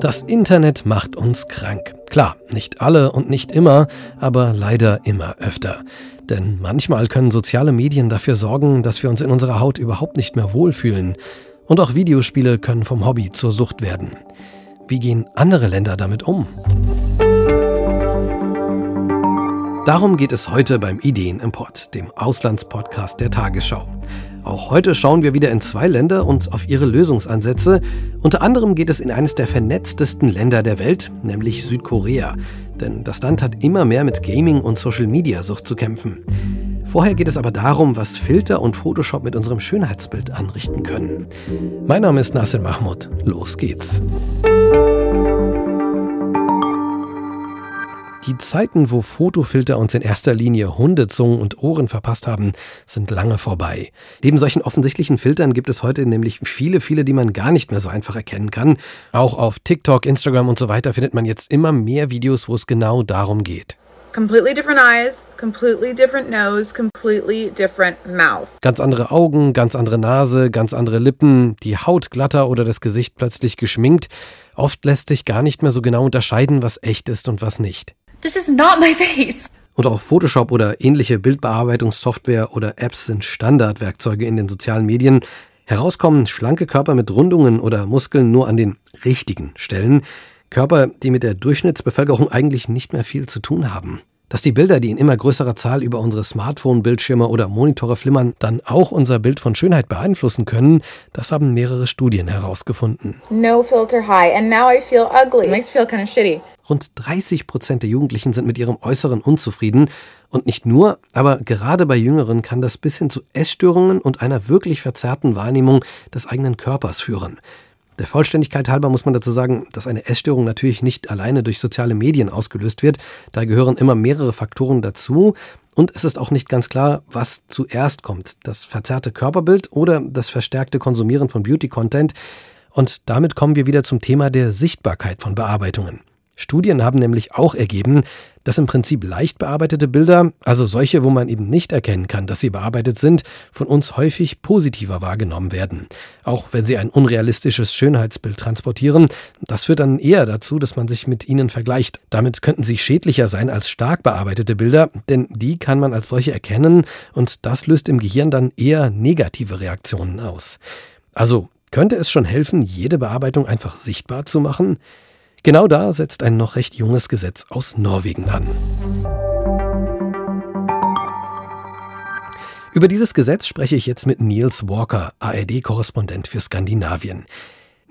Das Internet macht uns krank. Klar, nicht alle und nicht immer, aber leider immer öfter. Denn manchmal können soziale Medien dafür sorgen, dass wir uns in unserer Haut überhaupt nicht mehr wohlfühlen. Und auch Videospiele können vom Hobby zur Sucht werden. Wie gehen andere Länder damit um? Darum geht es heute beim Ideenimport, dem Auslandspodcast der Tagesschau. Auch heute schauen wir wieder in zwei Länder und auf ihre Lösungsansätze. Unter anderem geht es in eines der vernetztesten Länder der Welt, nämlich Südkorea. Denn das Land hat immer mehr mit Gaming und Social-Media-Sucht zu kämpfen. Vorher geht es aber darum, was Filter und Photoshop mit unserem Schönheitsbild anrichten können. Mein Name ist Nasser Mahmoud. Los geht's. Die Zeiten, wo Fotofilter uns in erster Linie Hundezungen und Ohren verpasst haben, sind lange vorbei. Neben solchen offensichtlichen Filtern gibt es heute nämlich viele, viele, die man gar nicht mehr so einfach erkennen kann. Auch auf TikTok, Instagram und so weiter findet man jetzt immer mehr Videos, wo es genau darum geht. Completely different eyes, completely different nose, completely different mouth. Ganz andere Augen, ganz andere Nase, ganz andere Lippen, die Haut glatter oder das Gesicht plötzlich geschminkt. Oft lässt sich gar nicht mehr so genau unterscheiden, was echt ist und was nicht. This is not my face. Und auch Photoshop oder ähnliche Bildbearbeitungssoftware oder Apps sind Standardwerkzeuge in den sozialen Medien. Herauskommen schlanke Körper mit Rundungen oder Muskeln nur an den richtigen Stellen. Körper, die mit der Durchschnittsbevölkerung eigentlich nicht mehr viel zu tun haben. Dass die Bilder, die in immer größerer Zahl über unsere Smartphone-Bildschirme oder Monitore flimmern, dann auch unser Bild von Schönheit beeinflussen können, das haben mehrere Studien herausgefunden. No filter high and now I feel ugly. It makes me feel kind of shitty. Rund 30 Prozent der Jugendlichen sind mit ihrem Äußeren unzufrieden. Und nicht nur, aber gerade bei Jüngeren kann das bis hin zu Essstörungen und einer wirklich verzerrten Wahrnehmung des eigenen Körpers führen. Der Vollständigkeit halber muss man dazu sagen, dass eine Essstörung natürlich nicht alleine durch soziale Medien ausgelöst wird. Da gehören immer mehrere Faktoren dazu. Und es ist auch nicht ganz klar, was zuerst kommt. Das verzerrte Körperbild oder das verstärkte Konsumieren von Beauty-Content. Und damit kommen wir wieder zum Thema der Sichtbarkeit von Bearbeitungen. Studien haben nämlich auch ergeben, dass im Prinzip leicht bearbeitete Bilder, also solche, wo man eben nicht erkennen kann, dass sie bearbeitet sind, von uns häufig positiver wahrgenommen werden. Auch wenn sie ein unrealistisches Schönheitsbild transportieren, das führt dann eher dazu, dass man sich mit ihnen vergleicht. Damit könnten sie schädlicher sein als stark bearbeitete Bilder, denn die kann man als solche erkennen und das löst im Gehirn dann eher negative Reaktionen aus. Also könnte es schon helfen, jede Bearbeitung einfach sichtbar zu machen? Genau da setzt ein noch recht junges Gesetz aus Norwegen an. Über dieses Gesetz spreche ich jetzt mit Niels Walker, ARD-Korrespondent für Skandinavien.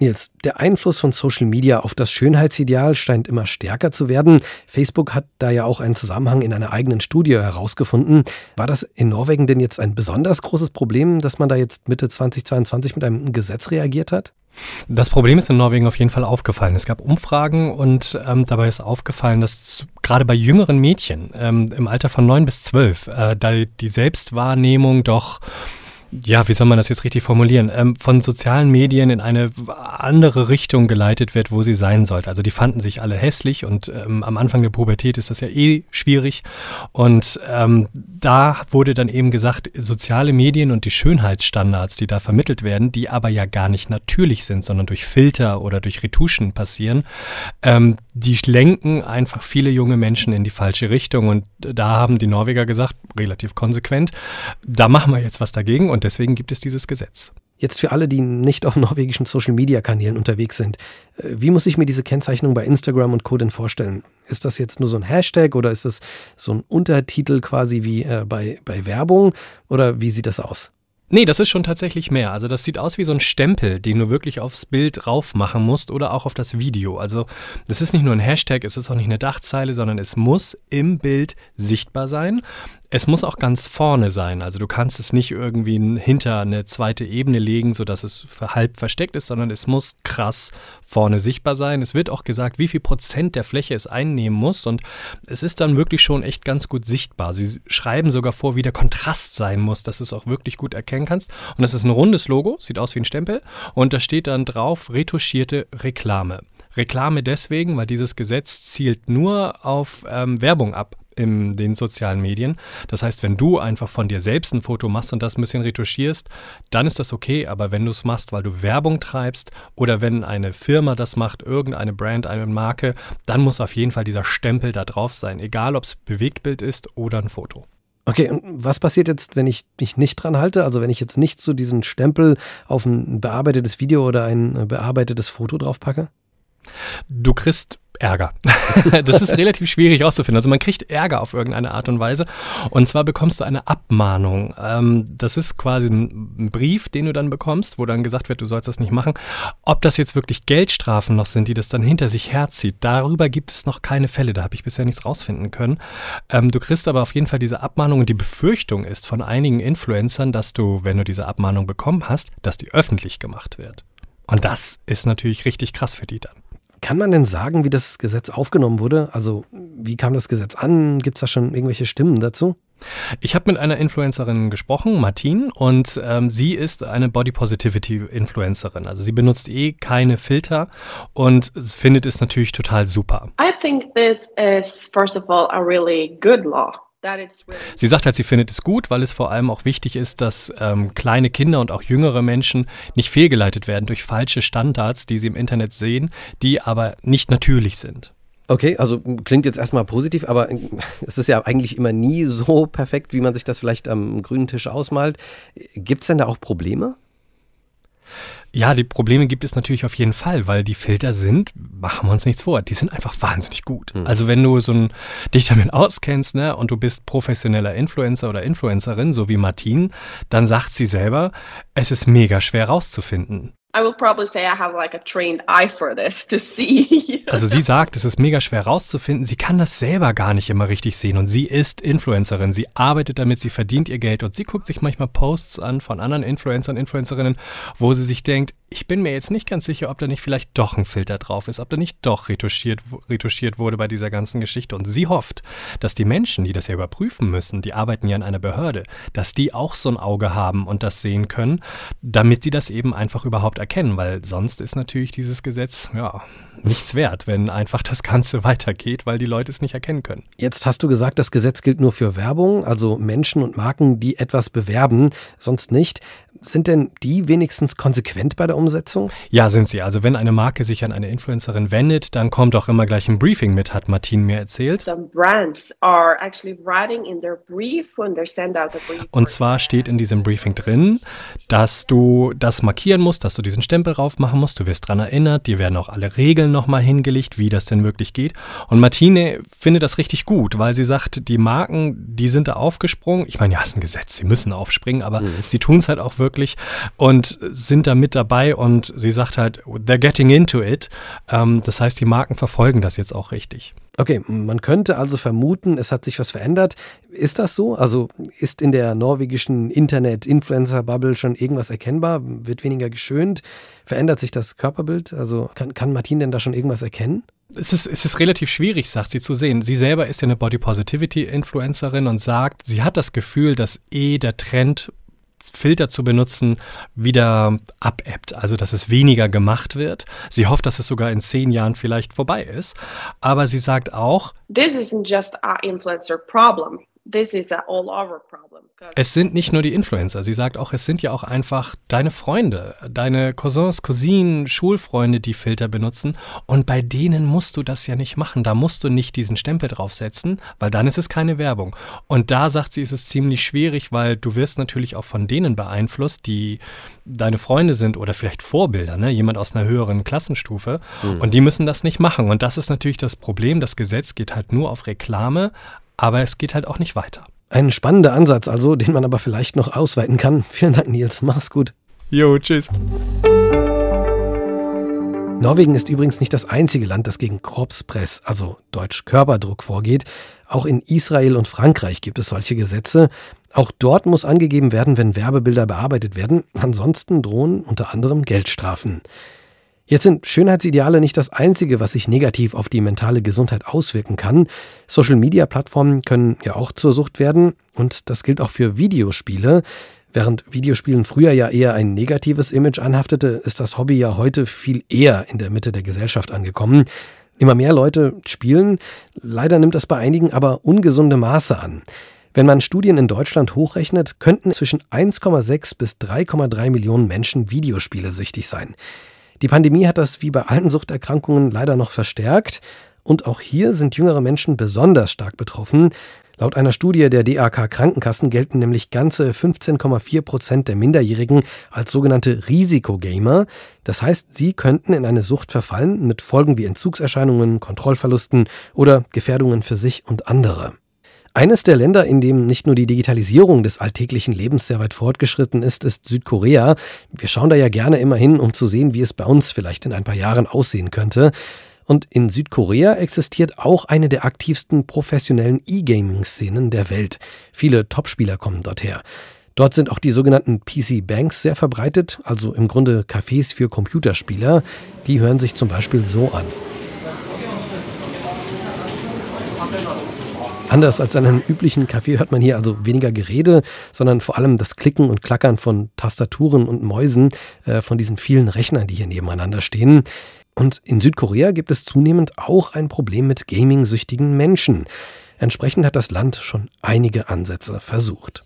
Nils, der Einfluss von Social Media auf das Schönheitsideal scheint immer stärker zu werden. Facebook hat da ja auch einen Zusammenhang in einer eigenen Studie herausgefunden. War das in Norwegen denn jetzt ein besonders großes Problem, dass man da jetzt Mitte 2022 mit einem Gesetz reagiert hat? Das Problem ist in Norwegen auf jeden Fall aufgefallen. Es gab Umfragen und ähm, dabei ist aufgefallen, dass gerade bei jüngeren Mädchen ähm, im Alter von neun bis zwölf äh, da die Selbstwahrnehmung doch ja, wie soll man das jetzt richtig formulieren, ähm, von sozialen Medien in eine andere Richtung geleitet wird, wo sie sein sollte. Also die fanden sich alle hässlich und ähm, am Anfang der Pubertät ist das ja eh schwierig. Und ähm, da wurde dann eben gesagt, soziale Medien und die Schönheitsstandards, die da vermittelt werden, die aber ja gar nicht natürlich sind, sondern durch Filter oder durch Retuschen passieren, ähm, die lenken einfach viele junge Menschen in die falsche Richtung. Und da haben die Norweger gesagt, relativ konsequent, da machen wir jetzt was dagegen und deswegen gibt es dieses Gesetz. Jetzt für alle, die nicht auf norwegischen Social-Media-Kanälen unterwegs sind, äh, wie muss ich mir diese Kennzeichnung bei Instagram und Co. denn vorstellen? Ist das jetzt nur so ein Hashtag oder ist das so ein Untertitel quasi wie äh, bei, bei Werbung oder wie sieht das aus? Nee, das ist schon tatsächlich mehr. Also das sieht aus wie so ein Stempel, den du wirklich aufs Bild raufmachen musst oder auch auf das Video. Also das ist nicht nur ein Hashtag, es ist auch nicht eine Dachzeile, sondern es muss im Bild sichtbar sein. Es muss auch ganz vorne sein. Also du kannst es nicht irgendwie hinter eine zweite Ebene legen, sodass es halb versteckt ist, sondern es muss krass vorne sichtbar sein. Es wird auch gesagt, wie viel Prozent der Fläche es einnehmen muss. Und es ist dann wirklich schon echt ganz gut sichtbar. Sie schreiben sogar vor, wie der Kontrast sein muss, dass du es auch wirklich gut erkennen kannst. Und das ist ein rundes Logo, sieht aus wie ein Stempel. Und da steht dann drauf retuschierte Reklame. Reklame deswegen, weil dieses Gesetz zielt nur auf ähm, Werbung ab in den sozialen Medien. Das heißt, wenn du einfach von dir selbst ein Foto machst und das ein bisschen retuschierst, dann ist das okay. Aber wenn du es machst, weil du Werbung treibst oder wenn eine Firma das macht, irgendeine Brand, eine Marke, dann muss auf jeden Fall dieser Stempel da drauf sein. Egal, ob es Bewegtbild ist oder ein Foto. Okay, und was passiert jetzt, wenn ich mich nicht dran halte? Also wenn ich jetzt nicht so diesen Stempel auf ein bearbeitetes Video oder ein bearbeitetes Foto draufpacke? Du kriegst Ärger. das ist relativ schwierig auszufinden. Also man kriegt Ärger auf irgendeine Art und Weise. Und zwar bekommst du eine Abmahnung. Ähm, das ist quasi ein Brief, den du dann bekommst, wo dann gesagt wird, du sollst das nicht machen. Ob das jetzt wirklich Geldstrafen noch sind, die das dann hinter sich herzieht, darüber gibt es noch keine Fälle. Da habe ich bisher nichts rausfinden können. Ähm, du kriegst aber auf jeden Fall diese Abmahnung und die Befürchtung ist von einigen Influencern, dass du, wenn du diese Abmahnung bekommen hast, dass die öffentlich gemacht wird. Und das ist natürlich richtig krass für die dann. Kann man denn sagen, wie das Gesetz aufgenommen wurde? Also wie kam das Gesetz an? Gibt es da schon irgendwelche Stimmen dazu? Ich habe mit einer Influencerin gesprochen, Martine, und ähm, sie ist eine Body Positivity Influencerin. Also sie benutzt eh keine Filter und findet es natürlich total super. I think this is first of all a really good law. Sie sagt halt, sie findet es gut, weil es vor allem auch wichtig ist, dass ähm, kleine Kinder und auch jüngere Menschen nicht fehlgeleitet werden durch falsche Standards, die sie im Internet sehen, die aber nicht natürlich sind. Okay, also klingt jetzt erstmal positiv, aber es ist ja eigentlich immer nie so perfekt, wie man sich das vielleicht am grünen Tisch ausmalt. Gibt es denn da auch Probleme? Ja, die Probleme gibt es natürlich auf jeden Fall, weil die Filter sind, machen wir uns nichts vor, die sind einfach wahnsinnig gut. Mhm. Also wenn du so ein, dich damit auskennst, ne, und du bist professioneller Influencer oder Influencerin, so wie Martine, dann sagt sie selber, es ist mega schwer rauszufinden. I will probably say I have like a trained eye for this to see. also sie sagt, es ist mega schwer rauszufinden. Sie kann das selber gar nicht immer richtig sehen und sie ist Influencerin. Sie arbeitet damit, sie verdient ihr Geld und sie guckt sich manchmal Posts an von anderen Influencern, Influencerinnen, wo sie sich denkt, ich bin mir jetzt nicht ganz sicher, ob da nicht vielleicht doch ein Filter drauf ist, ob da nicht doch retuschiert, retuschiert wurde bei dieser ganzen Geschichte. Und sie hofft, dass die Menschen, die das ja überprüfen müssen, die arbeiten ja in einer Behörde, dass die auch so ein Auge haben und das sehen können, damit sie das eben einfach überhaupt erkennen, weil sonst ist natürlich dieses Gesetz, ja, nichts wert, wenn einfach das Ganze weitergeht, weil die Leute es nicht erkennen können. Jetzt hast du gesagt, das Gesetz gilt nur für Werbung, also Menschen und Marken, die etwas bewerben, sonst nicht. Sind denn die wenigstens konsequent bei der Umsetzung? Ja, sind sie. Also wenn eine Marke sich an eine Influencerin wendet, dann kommt auch immer gleich ein Briefing mit, hat Martin mir erzählt. Und zwar steht in diesem Briefing drin, dass du das markieren musst, dass du diesen Stempel drauf machen musst. Du wirst daran erinnert, dir werden auch alle Regeln nochmal hingelegt, wie das denn wirklich geht. Und Martine findet das richtig gut, weil sie sagt, die Marken, die sind da aufgesprungen. Ich meine, ja, ist ein Gesetz, sie müssen aufspringen, aber mhm. sie tun es halt auch wirklich und sind da mit dabei und sie sagt halt, they're getting into it. Ähm, das heißt, die Marken verfolgen das jetzt auch richtig. Okay, man könnte also vermuten, es hat sich was verändert. Ist das so? Also ist in der norwegischen Internet-Influencer-Bubble schon irgendwas erkennbar? Wird weniger geschönt? Verändert sich das Körperbild? Also kann, kann Martin denn da schon irgendwas erkennen? Es ist, es ist relativ schwierig, sagt sie, zu sehen. Sie selber ist ja eine Body Positivity Influencerin und sagt, sie hat das Gefühl, dass eh der Trend Filter zu benutzen, wieder abebbt, also dass es weniger gemacht wird. Sie hofft, dass es sogar in zehn Jahren vielleicht vorbei ist. Aber sie sagt auch, This isn't just our influencer problem. This is a all over problem. Es sind nicht nur die Influencer. Sie sagt auch, es sind ja auch einfach deine Freunde, deine Cousins, Cousinen, Schulfreunde, die Filter benutzen. Und bei denen musst du das ja nicht machen. Da musst du nicht diesen Stempel draufsetzen, weil dann ist es keine Werbung. Und da sagt sie, ist es ziemlich schwierig, weil du wirst natürlich auch von denen beeinflusst, die deine Freunde sind oder vielleicht Vorbilder, ne? jemand aus einer höheren Klassenstufe. Mhm. Und die müssen das nicht machen. Und das ist natürlich das Problem. Das Gesetz geht halt nur auf Reklame, aber es geht halt auch nicht weiter. Ein spannender Ansatz also, den man aber vielleicht noch ausweiten kann. Vielen Dank, Nils. Mach's gut. Jo, tschüss. Norwegen ist übrigens nicht das einzige Land, das gegen Kropspress, also Deutsch Körperdruck, vorgeht. Auch in Israel und Frankreich gibt es solche Gesetze. Auch dort muss angegeben werden, wenn Werbebilder bearbeitet werden. Ansonsten drohen unter anderem Geldstrafen. Jetzt sind Schönheitsideale nicht das Einzige, was sich negativ auf die mentale Gesundheit auswirken kann. Social-Media-Plattformen können ja auch zur Sucht werden und das gilt auch für Videospiele. Während Videospielen früher ja eher ein negatives Image anhaftete, ist das Hobby ja heute viel eher in der Mitte der Gesellschaft angekommen. Immer mehr Leute spielen. Leider nimmt das bei einigen aber ungesunde Maße an. Wenn man Studien in Deutschland hochrechnet, könnten zwischen 1,6 bis 3,3 Millionen Menschen Videospiele süchtig sein. Die Pandemie hat das wie bei allen Suchterkrankungen leider noch verstärkt. Und auch hier sind jüngere Menschen besonders stark betroffen. Laut einer Studie der DAK Krankenkassen gelten nämlich ganze 15,4 Prozent der Minderjährigen als sogenannte Risikogamer. Das heißt, sie könnten in eine Sucht verfallen mit Folgen wie Entzugserscheinungen, Kontrollverlusten oder Gefährdungen für sich und andere. Eines der Länder, in dem nicht nur die Digitalisierung des alltäglichen Lebens sehr weit fortgeschritten ist, ist Südkorea. Wir schauen da ja gerne immer hin, um zu sehen, wie es bei uns vielleicht in ein paar Jahren aussehen könnte. Und in Südkorea existiert auch eine der aktivsten professionellen E-Gaming-Szenen der Welt. Viele Topspieler kommen dorthin. Dort sind auch die sogenannten PC Banks sehr verbreitet, also im Grunde Cafés für Computerspieler. Die hören sich zum Beispiel so an. Anders als an einem üblichen Café hört man hier also weniger Gerede, sondern vor allem das Klicken und Klackern von Tastaturen und Mäusen äh, von diesen vielen Rechnern, die hier nebeneinander stehen. Und in Südkorea gibt es zunehmend auch ein Problem mit gaming-süchtigen Menschen. Entsprechend hat das Land schon einige Ansätze versucht.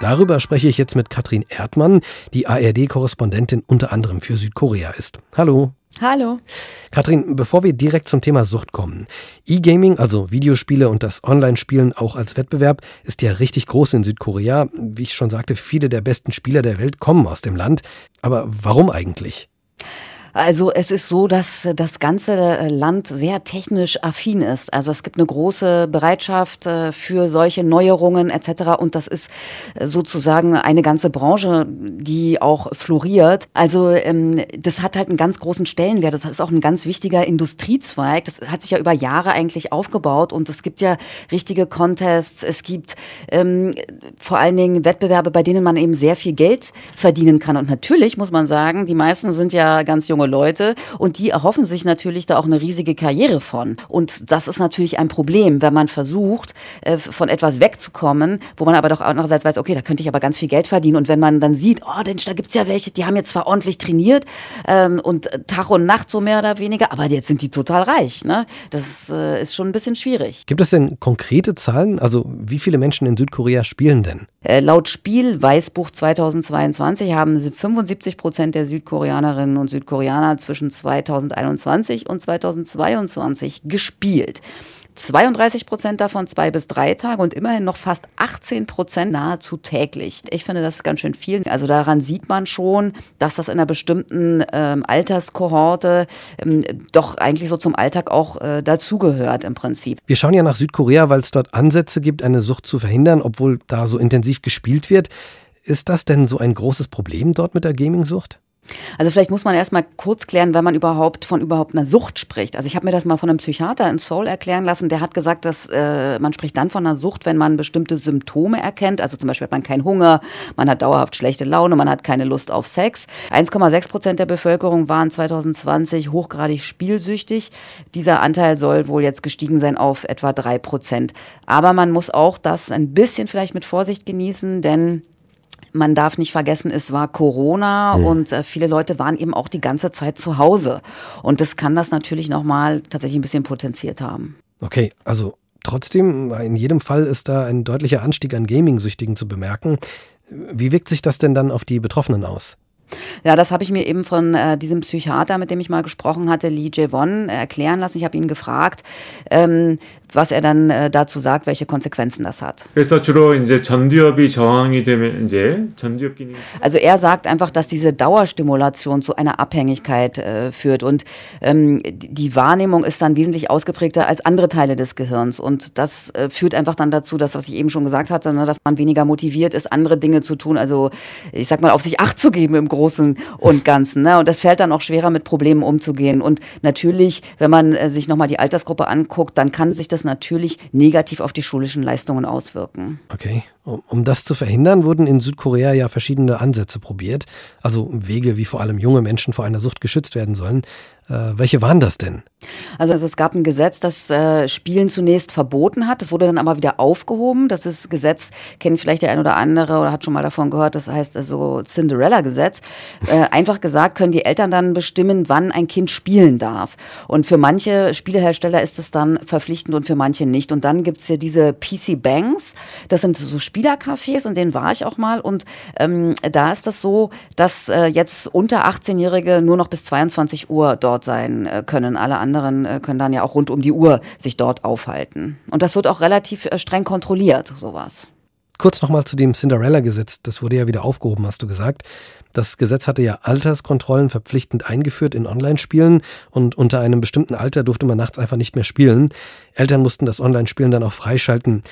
Darüber spreche ich jetzt mit Katrin Erdmann, die ARD-Korrespondentin unter anderem für Südkorea ist. Hallo. Hallo. Katrin, bevor wir direkt zum Thema Sucht kommen. E-Gaming, also Videospiele und das Online-Spielen auch als Wettbewerb, ist ja richtig groß in Südkorea. Wie ich schon sagte, viele der besten Spieler der Welt kommen aus dem Land. Aber warum eigentlich? Also es ist so, dass das ganze äh, Land sehr technisch affin ist. Also es gibt eine große Bereitschaft äh, für solche Neuerungen etc. Und das ist äh, sozusagen eine ganze Branche, die auch floriert. Also ähm, das hat halt einen ganz großen Stellenwert. Das ist auch ein ganz wichtiger Industriezweig. Das hat sich ja über Jahre eigentlich aufgebaut und es gibt ja richtige Contests. Es gibt ähm, vor allen Dingen Wettbewerbe, bei denen man eben sehr viel Geld verdienen kann. Und natürlich muss man sagen, die meisten sind ja ganz junge Leute und die erhoffen sich natürlich da auch eine riesige Karriere von. Und das ist natürlich ein Problem, wenn man versucht, äh, von etwas wegzukommen, wo man aber doch andererseits weiß, okay, da könnte ich aber ganz viel Geld verdienen. Und wenn man dann sieht, oh, denn da gibt's ja welche, die haben jetzt zwar ordentlich trainiert ähm, und Tag und Nacht so mehr oder weniger, aber jetzt sind die total reich. Ne? Das äh, ist schon ein bisschen schwierig. Gibt es denn konkrete Zahlen? Also wie viele Menschen in Südkorea spielen denn? Äh, laut Spielweißbuch 2022 haben 75 Prozent der Südkoreanerinnen und Südkoreaner zwischen 2021 und 2022 gespielt. 32 Prozent davon zwei bis drei Tage und immerhin noch fast 18 Prozent nahezu täglich. Ich finde das ganz schön viel. Also daran sieht man schon, dass das in einer bestimmten ähm, Alterskohorte ähm, doch eigentlich so zum Alltag auch äh, dazugehört im Prinzip. Wir schauen ja nach Südkorea, weil es dort Ansätze gibt, eine Sucht zu verhindern, obwohl da so intensiv gespielt wird. Ist das denn so ein großes Problem dort mit der Gaming-Sucht? Also vielleicht muss man erstmal kurz klären, wenn man überhaupt von überhaupt einer Sucht spricht. Also ich habe mir das mal von einem Psychiater in Seoul erklären lassen, der hat gesagt, dass äh, man spricht dann von einer Sucht, wenn man bestimmte Symptome erkennt. Also zum Beispiel hat man keinen Hunger, man hat dauerhaft schlechte Laune, man hat keine Lust auf Sex. 1,6 Prozent der Bevölkerung waren 2020 hochgradig spielsüchtig. Dieser Anteil soll wohl jetzt gestiegen sein auf etwa drei Prozent. Aber man muss auch das ein bisschen vielleicht mit Vorsicht genießen, denn man darf nicht vergessen, es war Corona mhm. und äh, viele Leute waren eben auch die ganze Zeit zu Hause. Und das kann das natürlich nochmal tatsächlich ein bisschen potenziert haben. Okay, also trotzdem, in jedem Fall ist da ein deutlicher Anstieg an Gaming-Süchtigen zu bemerken. Wie wirkt sich das denn dann auf die Betroffenen aus? Ja, das habe ich mir eben von äh, diesem Psychiater, mit dem ich mal gesprochen hatte, Lee Jae-won, äh, erklären lassen. Ich habe ihn gefragt, ähm, was er dann äh, dazu sagt, welche Konsequenzen das hat. Also er sagt einfach, dass diese Dauerstimulation zu einer Abhängigkeit äh, führt und ähm, die Wahrnehmung ist dann wesentlich ausgeprägter als andere Teile des Gehirns und das äh, führt einfach dann dazu, dass was ich eben schon gesagt hatte, ne, dass man weniger motiviert ist, andere Dinge zu tun, also ich sag mal auf sich Acht zu geben im Großen und Ganzen. Ne? Und das fällt dann auch schwerer, mit Problemen umzugehen. Und natürlich, wenn man äh, sich nochmal die Altersgruppe anguckt, dann kann sich das natürlich negativ auf die schulischen Leistungen auswirken. Okay. Um das zu verhindern, wurden in Südkorea ja verschiedene Ansätze probiert, also Wege, wie vor allem junge Menschen vor einer Sucht geschützt werden sollen. Äh, welche waren das denn? Also, also es gab ein Gesetz, das äh, Spielen zunächst verboten hat. Das wurde dann aber wieder aufgehoben. Das ist Gesetz, kennt vielleicht der ein oder andere oder hat schon mal davon gehört. Das heißt also Cinderella-Gesetz. Äh, einfach gesagt können die Eltern dann bestimmen, wann ein Kind spielen darf. Und für manche Spielehersteller ist es dann verpflichtend und für manche nicht. Und dann gibt's hier diese PC Banks. Das sind so Spielercafés und denen war ich auch mal. Und ähm, da ist das so, dass äh, jetzt unter 18-Jährige nur noch bis 22 Uhr dort sein äh, können. Alle anderen äh, können dann ja auch rund um die Uhr sich dort aufhalten. Und das wird auch relativ äh, streng kontrolliert, sowas. Kurz nochmal zu dem Cinderella-Gesetz. Das wurde ja wieder aufgehoben, hast du gesagt. Das Gesetz hatte ja Alterskontrollen verpflichtend eingeführt in Online-Spielen und unter einem bestimmten Alter durfte man nachts einfach nicht mehr spielen. Eltern mussten das Online-Spielen dann auch freischalten.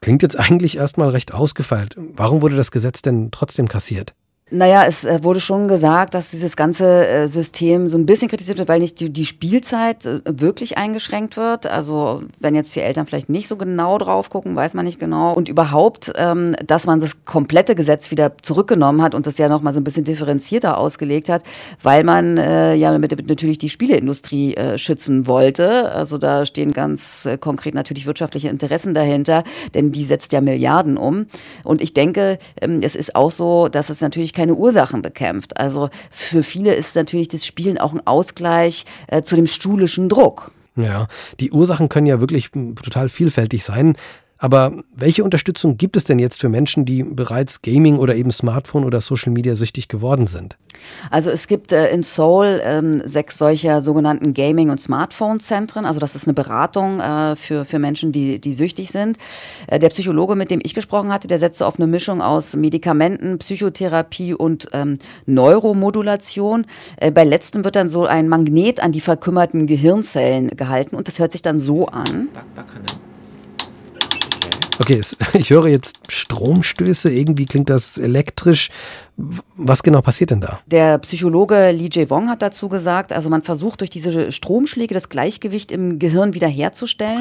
Klingt jetzt eigentlich erstmal recht ausgefeilt. Warum wurde das Gesetz denn trotzdem kassiert? Naja, es äh, wurde schon gesagt, dass dieses ganze äh, System so ein bisschen kritisiert wird, weil nicht die, die Spielzeit äh, wirklich eingeschränkt wird. Also wenn jetzt die Eltern vielleicht nicht so genau drauf gucken, weiß man nicht genau. Und überhaupt, ähm, dass man das komplette Gesetz wieder zurückgenommen hat und das ja nochmal so ein bisschen differenzierter ausgelegt hat, weil man ja damit natürlich die Spieleindustrie schützen wollte. Also da stehen ganz konkret natürlich wirtschaftliche Interessen dahinter, denn die setzt ja Milliarden um. Und ich denke, ähm, es ist auch so, dass es natürlich keine Ursachen bekämpft. Also für viele ist natürlich das Spielen auch ein Ausgleich äh, zu dem schulischen Druck. Ja, die Ursachen können ja wirklich total vielfältig sein. Aber welche Unterstützung gibt es denn jetzt für Menschen, die bereits Gaming oder eben Smartphone oder Social Media süchtig geworden sind? Also es gibt äh, in Seoul ähm, sechs solcher sogenannten Gaming- und Smartphone-Zentren. Also das ist eine Beratung äh, für, für Menschen, die, die süchtig sind. Äh, der Psychologe, mit dem ich gesprochen hatte, der setzt so auf eine Mischung aus Medikamenten, Psychotherapie und ähm, Neuromodulation. Bei letztem wird dann so ein Magnet an die verkümmerten Gehirnzellen gehalten und das hört sich dann so an. Okay, ich höre jetzt Stromstöße, irgendwie klingt das elektrisch. Was genau passiert denn da? Der Psychologe Lee Jae-wong hat dazu gesagt, also man versucht durch diese Stromschläge das Gleichgewicht im Gehirn wiederherzustellen.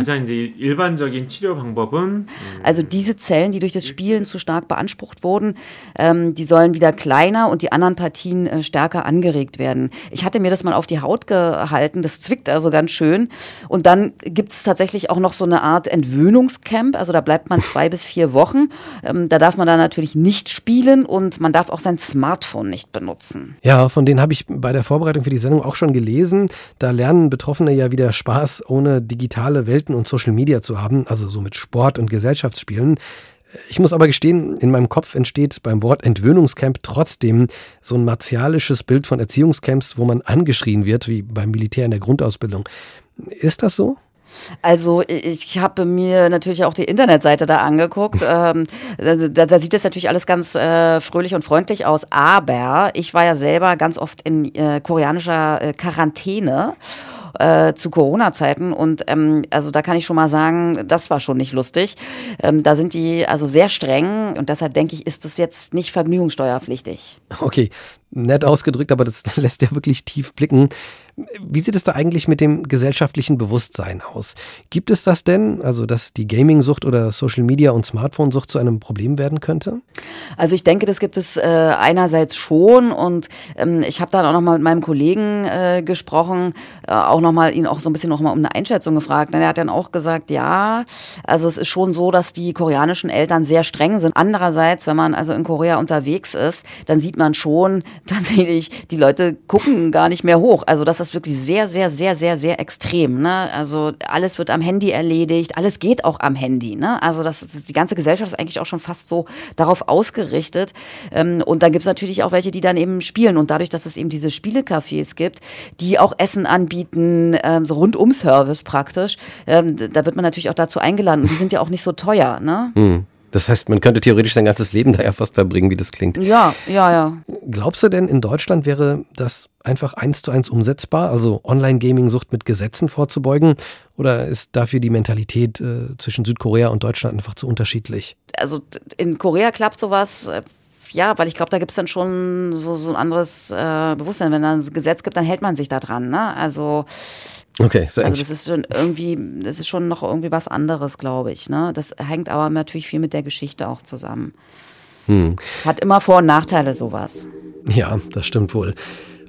Also diese Zellen, die durch das Spielen zu stark beansprucht wurden, ähm, die sollen wieder kleiner und die anderen Partien äh, stärker angeregt werden. Ich hatte mir das mal auf die Haut gehalten, das zwickt also ganz schön. Und dann gibt es tatsächlich auch noch so eine Art Entwöhnungscamp, also da bleibt man zwei bis vier Wochen. Ähm, da darf man dann natürlich nicht spielen und man darf auch sein Smartphone nicht benutzen. Ja, von denen habe ich bei der Vorbereitung für die Sendung auch schon gelesen. Da lernen Betroffene ja wieder Spaß, ohne digitale Welten und Social Media zu haben, also so mit Sport und Gesellschaftsspielen. Ich muss aber gestehen, in meinem Kopf entsteht beim Wort Entwöhnungscamp trotzdem so ein martialisches Bild von Erziehungscamps, wo man angeschrien wird, wie beim Militär in der Grundausbildung. Ist das so? Also ich habe mir natürlich auch die Internetseite da angeguckt. ähm, da, da, sieht das natürlich alles ganz äh, fröhlich und freundlich aus. Aber ich war ja selber ganz oft in äh, koreanischer äh, Quarantäne äh, zu Corona-Zeiten. Und ähm, also da kann ich schon mal sagen, das war schon nicht lustig. Ähm, da sind die also sehr streng und deshalb denke ich, ist das jetzt nicht vergnügungssteuerpflichtig. Okay, nett ausgedrückt, aber das lässt ja wirklich tief blicken. Wie sieht es da eigentlich mit dem gesellschaftlichen Bewusstsein aus? Gibt es das denn, also dass die Gaming-Sucht oder Social Media und Smartphone-Sucht zu einem Problem werden könnte? Also ich denke, das gibt es äh, einerseits schon und ähm, ich habe dann auch noch mal mit meinem Kollegen äh, gesprochen, äh, auch noch mal ihn auch so ein bisschen noch mal um eine Einschätzung gefragt. Und er hat dann auch gesagt, ja, also es ist schon so, dass die koreanischen Eltern sehr streng sind. Andererseits, wenn man also in Korea unterwegs ist, dann sieht man schon tatsächlich, die Leute gucken gar nicht mehr hoch. Also das ist wirklich sehr, sehr, sehr, sehr, sehr extrem. Ne? Also alles wird am Handy erledigt, alles geht auch am Handy. Ne? Also das, das die ganze Gesellschaft ist eigentlich auch schon fast so darauf ausgerichtet. Ähm, und dann gibt es natürlich auch welche, die dann eben spielen. Und dadurch, dass es eben diese Spielecafés gibt, die auch Essen anbieten, ähm, so Rundum-Service praktisch, ähm, da wird man natürlich auch dazu eingeladen. Und die sind ja auch nicht so teuer. Ne? Hm. Das heißt, man könnte theoretisch sein ganzes Leben da ja fast verbringen, wie das klingt. Ja, ja, ja. Glaubst du denn, in Deutschland wäre das einfach eins zu eins umsetzbar, also Online-Gaming-Sucht mit Gesetzen vorzubeugen? Oder ist dafür die Mentalität äh, zwischen Südkorea und Deutschland einfach zu unterschiedlich? Also in Korea klappt sowas. Äh, ja, weil ich glaube, da gibt es dann schon so, so ein anderes äh, Bewusstsein. Wenn da ein Gesetz gibt, dann hält man sich da dran. Ne? Also Okay, sehr Also das ist schon irgendwie, das ist schon noch irgendwie was anderes, glaube ich. Ne? Das hängt aber natürlich viel mit der Geschichte auch zusammen. Hm. Hat immer Vor- und Nachteile, sowas. Ja, das stimmt wohl.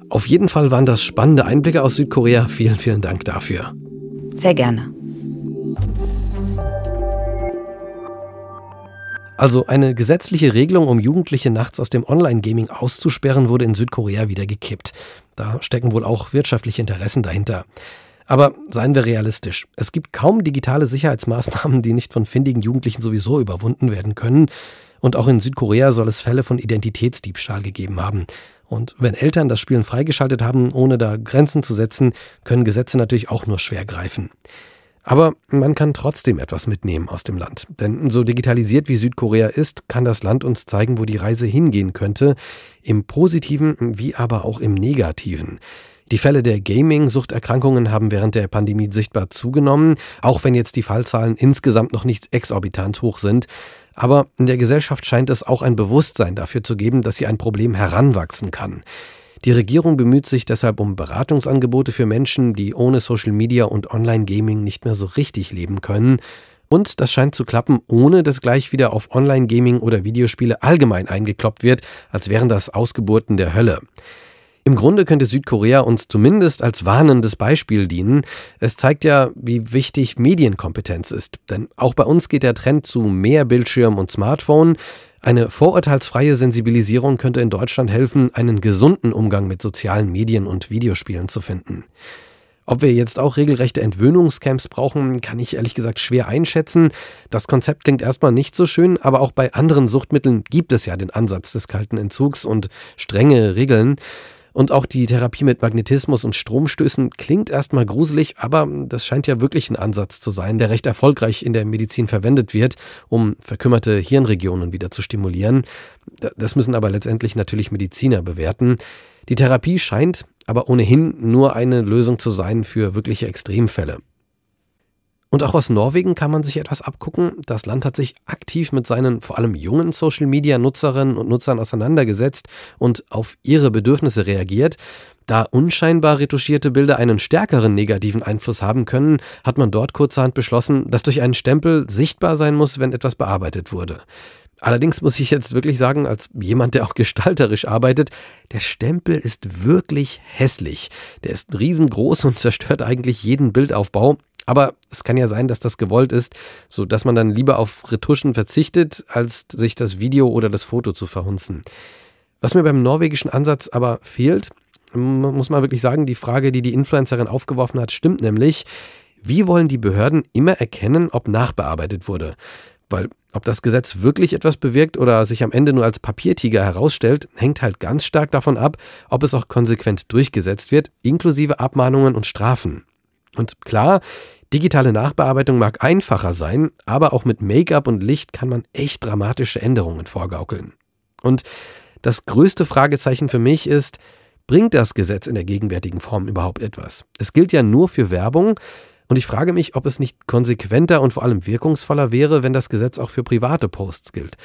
Auf jeden Fall waren das spannende Einblicke aus Südkorea. Vielen, vielen Dank dafür. Sehr gerne. Also eine gesetzliche Regelung, um Jugendliche nachts aus dem Online-Gaming auszusperren, wurde in Südkorea wieder gekippt. Da stecken wohl auch wirtschaftliche Interessen dahinter. Aber seien wir realistisch. Es gibt kaum digitale Sicherheitsmaßnahmen, die nicht von findigen Jugendlichen sowieso überwunden werden können. Und auch in Südkorea soll es Fälle von Identitätsdiebstahl gegeben haben. Und wenn Eltern das Spielen freigeschaltet haben, ohne da Grenzen zu setzen, können Gesetze natürlich auch nur schwer greifen. Aber man kann trotzdem etwas mitnehmen aus dem Land. Denn so digitalisiert wie Südkorea ist, kann das Land uns zeigen, wo die Reise hingehen könnte. Im positiven wie aber auch im negativen. Die Fälle der Gaming-Suchterkrankungen haben während der Pandemie sichtbar zugenommen, auch wenn jetzt die Fallzahlen insgesamt noch nicht exorbitant hoch sind. Aber in der Gesellschaft scheint es auch ein Bewusstsein dafür zu geben, dass hier ein Problem heranwachsen kann. Die Regierung bemüht sich deshalb um Beratungsangebote für Menschen, die ohne Social Media und Online-Gaming nicht mehr so richtig leben können. Und das scheint zu klappen, ohne dass gleich wieder auf Online-Gaming oder Videospiele allgemein eingekloppt wird, als wären das Ausgeburten der Hölle. Im Grunde könnte Südkorea uns zumindest als warnendes Beispiel dienen. Es zeigt ja, wie wichtig Medienkompetenz ist. Denn auch bei uns geht der Trend zu mehr Bildschirm und Smartphone. Eine vorurteilsfreie Sensibilisierung könnte in Deutschland helfen, einen gesunden Umgang mit sozialen Medien und Videospielen zu finden. Ob wir jetzt auch regelrechte Entwöhnungscamps brauchen, kann ich ehrlich gesagt schwer einschätzen. Das Konzept klingt erstmal nicht so schön, aber auch bei anderen Suchtmitteln gibt es ja den Ansatz des kalten Entzugs und strenge Regeln. Und auch die Therapie mit Magnetismus und Stromstößen klingt erstmal gruselig, aber das scheint ja wirklich ein Ansatz zu sein, der recht erfolgreich in der Medizin verwendet wird, um verkümmerte Hirnregionen wieder zu stimulieren. Das müssen aber letztendlich natürlich Mediziner bewerten. Die Therapie scheint aber ohnehin nur eine Lösung zu sein für wirkliche Extremfälle. Und auch aus Norwegen kann man sich etwas abgucken. Das Land hat sich aktiv mit seinen vor allem jungen Social-Media-Nutzerinnen und Nutzern auseinandergesetzt und auf ihre Bedürfnisse reagiert. Da unscheinbar retuschierte Bilder einen stärkeren negativen Einfluss haben können, hat man dort kurzerhand beschlossen, dass durch einen Stempel sichtbar sein muss, wenn etwas bearbeitet wurde. Allerdings muss ich jetzt wirklich sagen, als jemand, der auch gestalterisch arbeitet, der Stempel ist wirklich hässlich. Der ist riesengroß und zerstört eigentlich jeden Bildaufbau. Aber es kann ja sein, dass das gewollt ist, so dass man dann lieber auf Retuschen verzichtet, als sich das Video oder das Foto zu verhunzen. Was mir beim norwegischen Ansatz aber fehlt, muss man wirklich sagen, die Frage, die die Influencerin aufgeworfen hat, stimmt nämlich. Wie wollen die Behörden immer erkennen, ob nachbearbeitet wurde? Weil ob das Gesetz wirklich etwas bewirkt oder sich am Ende nur als Papiertiger herausstellt, hängt halt ganz stark davon ab, ob es auch konsequent durchgesetzt wird, inklusive Abmahnungen und Strafen. Und klar, digitale Nachbearbeitung mag einfacher sein, aber auch mit Make-up und Licht kann man echt dramatische Änderungen vorgaukeln. Und das größte Fragezeichen für mich ist, bringt das Gesetz in der gegenwärtigen Form überhaupt etwas? Es gilt ja nur für Werbung, und ich frage mich, ob es nicht konsequenter und vor allem wirkungsvoller wäre, wenn das Gesetz auch für private Posts gilt.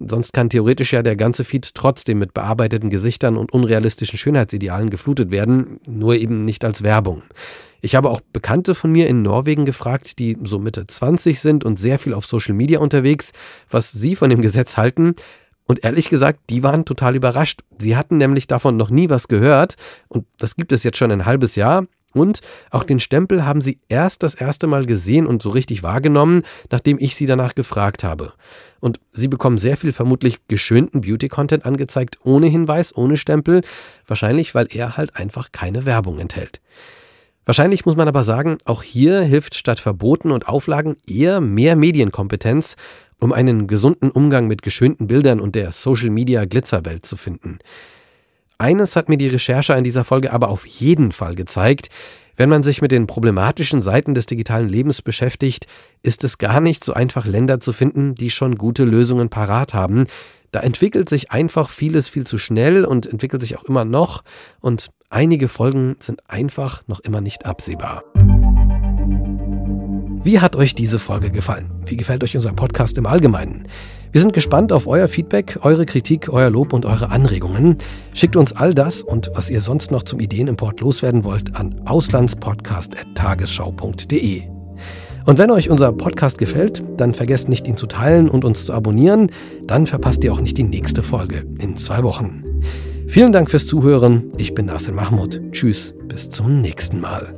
Sonst kann theoretisch ja der ganze Feed trotzdem mit bearbeiteten Gesichtern und unrealistischen Schönheitsidealen geflutet werden, nur eben nicht als Werbung. Ich habe auch Bekannte von mir in Norwegen gefragt, die so Mitte 20 sind und sehr viel auf Social Media unterwegs, was sie von dem Gesetz halten. Und ehrlich gesagt, die waren total überrascht. Sie hatten nämlich davon noch nie was gehört. Und das gibt es jetzt schon ein halbes Jahr. Und auch den Stempel haben sie erst das erste Mal gesehen und so richtig wahrgenommen, nachdem ich sie danach gefragt habe. Und sie bekommen sehr viel vermutlich geschönten Beauty-Content angezeigt, ohne Hinweis, ohne Stempel, wahrscheinlich weil er halt einfach keine Werbung enthält. Wahrscheinlich muss man aber sagen, auch hier hilft statt Verboten und Auflagen eher mehr Medienkompetenz, um einen gesunden Umgang mit geschönten Bildern und der Social-Media-Glitzerwelt zu finden. Eines hat mir die Recherche in dieser Folge aber auf jeden Fall gezeigt. Wenn man sich mit den problematischen Seiten des digitalen Lebens beschäftigt, ist es gar nicht so einfach, Länder zu finden, die schon gute Lösungen parat haben. Da entwickelt sich einfach vieles viel zu schnell und entwickelt sich auch immer noch und einige Folgen sind einfach noch immer nicht absehbar. Wie hat euch diese Folge gefallen? Wie gefällt euch unser Podcast im Allgemeinen? Wir sind gespannt auf euer Feedback, eure Kritik, euer Lob und eure Anregungen. Schickt uns all das und was ihr sonst noch zum Ideenimport loswerden wollt an auslandspodcast.tagesschau.de. Und wenn euch unser Podcast gefällt, dann vergesst nicht, ihn zu teilen und uns zu abonnieren. Dann verpasst ihr auch nicht die nächste Folge in zwei Wochen. Vielen Dank fürs Zuhören. Ich bin Nasser Mahmoud. Tschüss, bis zum nächsten Mal.